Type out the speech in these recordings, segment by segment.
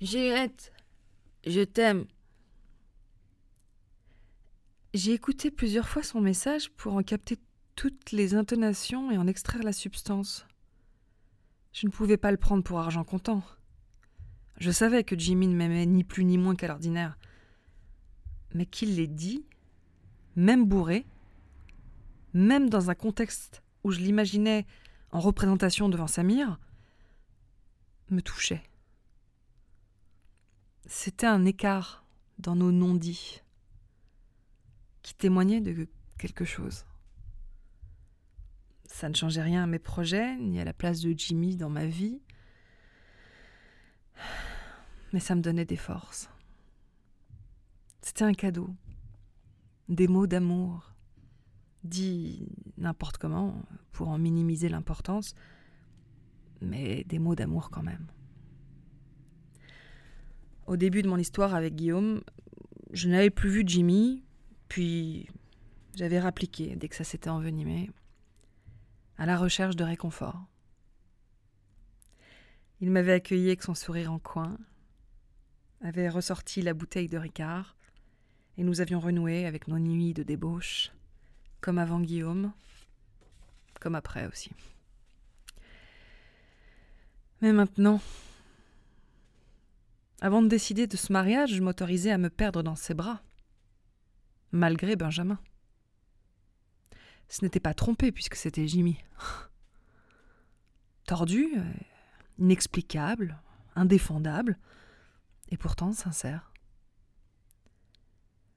Je t'aime. J'ai écouté plusieurs fois son message pour en capter toutes les intonations et en extraire la substance. Je ne pouvais pas le prendre pour argent comptant. Je savais que Jimmy ne m'aimait ni plus ni moins qu'à l'ordinaire. Mais qu'il l'ait dit, même bourré, même dans un contexte où je l'imaginais en représentation devant Samir, me touchait. C'était un écart dans nos non-dits qui témoignait de quelque chose. Ça ne changeait rien à mes projets, ni à la place de Jimmy dans ma vie, mais ça me donnait des forces. C'était un cadeau, des mots d'amour, dit n'importe comment, pour en minimiser l'importance, mais des mots d'amour quand même. Au début de mon histoire avec Guillaume, je n'avais plus vu Jimmy, puis j'avais rappliqué dès que ça s'était envenimé, à la recherche de réconfort. Il m'avait accueilli avec son sourire en coin, avait ressorti la bouteille de Ricard, et nous avions renoué avec nos nuits de débauche, comme avant Guillaume, comme après aussi. Mais maintenant, avant de décider de ce mariage, je m'autorisais à me perdre dans ses bras, malgré Benjamin. Ce n'était pas trompé puisque c'était Jimmy. Tordu, euh, inexplicable, indéfendable, et pourtant sincère.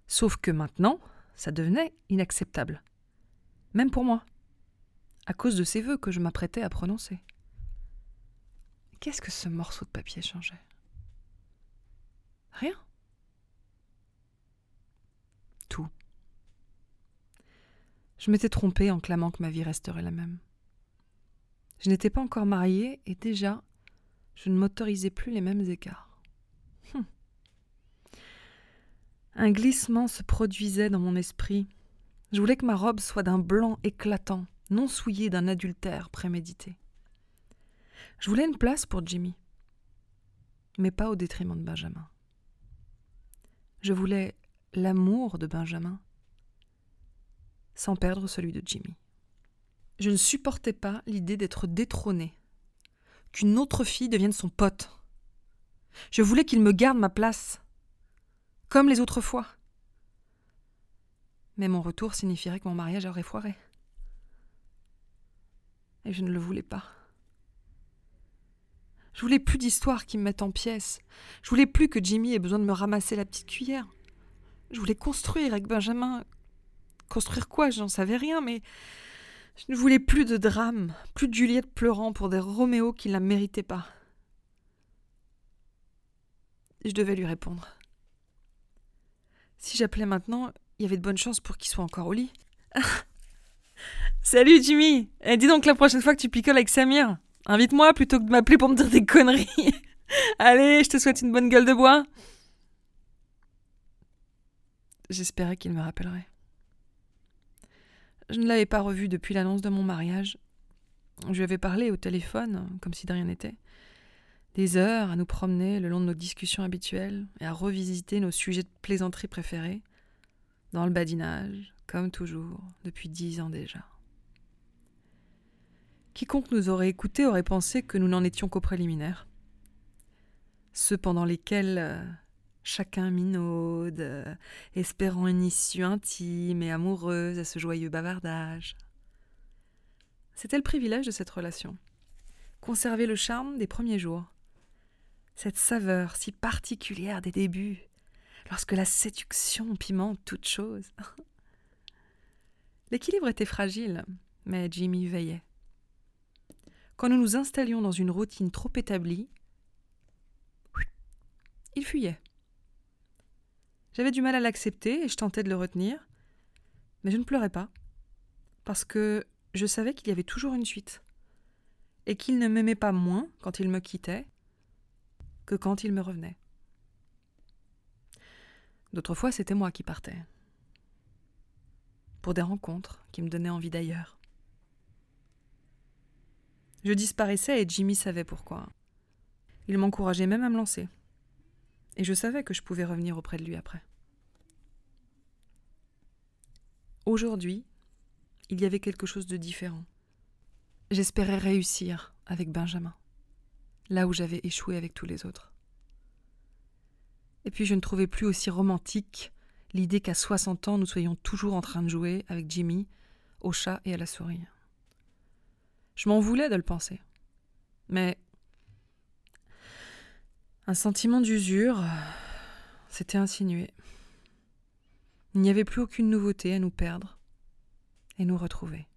Sauf que maintenant, ça devenait inacceptable. Même pour moi. À cause de ces vœux que je m'apprêtais à prononcer. Qu'est-ce que ce morceau de papier changeait? Rien. Tout. Je m'étais trompée en clamant que ma vie resterait la même. Je n'étais pas encore mariée et déjà, je ne m'autorisais plus les mêmes écarts. Hum. Un glissement se produisait dans mon esprit. Je voulais que ma robe soit d'un blanc éclatant, non souillé d'un adultère prémédité. Je voulais une place pour Jimmy, mais pas au détriment de Benjamin. Je voulais l'amour de Benjamin, sans perdre celui de Jimmy. Je ne supportais pas l'idée d'être détrônée, qu'une autre fille devienne son pote. Je voulais qu'il me garde ma place, comme les autres fois. Mais mon retour signifierait que mon mariage aurait foiré. Et je ne le voulais pas. Je voulais plus d'histoires qui me mettent en pièces. Je voulais plus que Jimmy ait besoin de me ramasser la petite cuillère. Je voulais construire avec Benjamin. Construire quoi? J'en savais rien, mais je ne voulais plus de drame, plus de Juliette pleurant pour des Roméo qui ne la méritaient pas. Je devais lui répondre. Si j'appelais maintenant, il y avait de bonnes chances pour qu'il soit encore au lit. Salut Jimmy eh, dis donc la prochaine fois que tu picoles avec Samir, invite-moi plutôt que de m'appeler pour me dire des conneries. Allez, je te souhaite une bonne gueule de bois. J'espérais qu'il me rappellerait. Je ne l'avais pas revu depuis l'annonce de mon mariage. Je lui avais parlé au téléphone, comme si de rien n'était. Des heures à nous promener le long de nos discussions habituelles et à revisiter nos sujets de plaisanterie préférés, dans le badinage, comme toujours, depuis dix ans déjà. Quiconque nous aurait écoutés aurait pensé que nous n'en étions qu'aux préliminaires. Ceux pendant lesquels euh, chacun minaude, euh, espérant une issue intime et amoureuse à ce joyeux bavardage. C'était le privilège de cette relation. Conserver le charme des premiers jours. Cette saveur si particulière des débuts, lorsque la séduction pimente toute chose. L'équilibre était fragile, mais Jimmy veillait. Quand nous nous installions dans une routine trop établie, il fuyait. J'avais du mal à l'accepter et je tentais de le retenir, mais je ne pleurais pas, parce que je savais qu'il y avait toujours une suite, et qu'il ne m'aimait pas moins quand il me quittait que quand il me revenait. D'autres fois, c'était moi qui partais, pour des rencontres qui me donnaient envie d'ailleurs. Je disparaissais et Jimmy savait pourquoi. Il m'encourageait même à me lancer. et je savais que je pouvais revenir auprès de lui après. Aujourd'hui, il y avait quelque chose de différent. J'espérais réussir avec Benjamin, là où j'avais échoué avec tous les autres. Et puis je ne trouvais plus aussi romantique l'idée qu'à 60 ans nous soyons toujours en train de jouer avec Jimmy, au chat et à la souris. Je m'en voulais de le penser. Mais un sentiment d'usure s'était insinué. Il n'y avait plus aucune nouveauté à nous perdre et nous retrouver.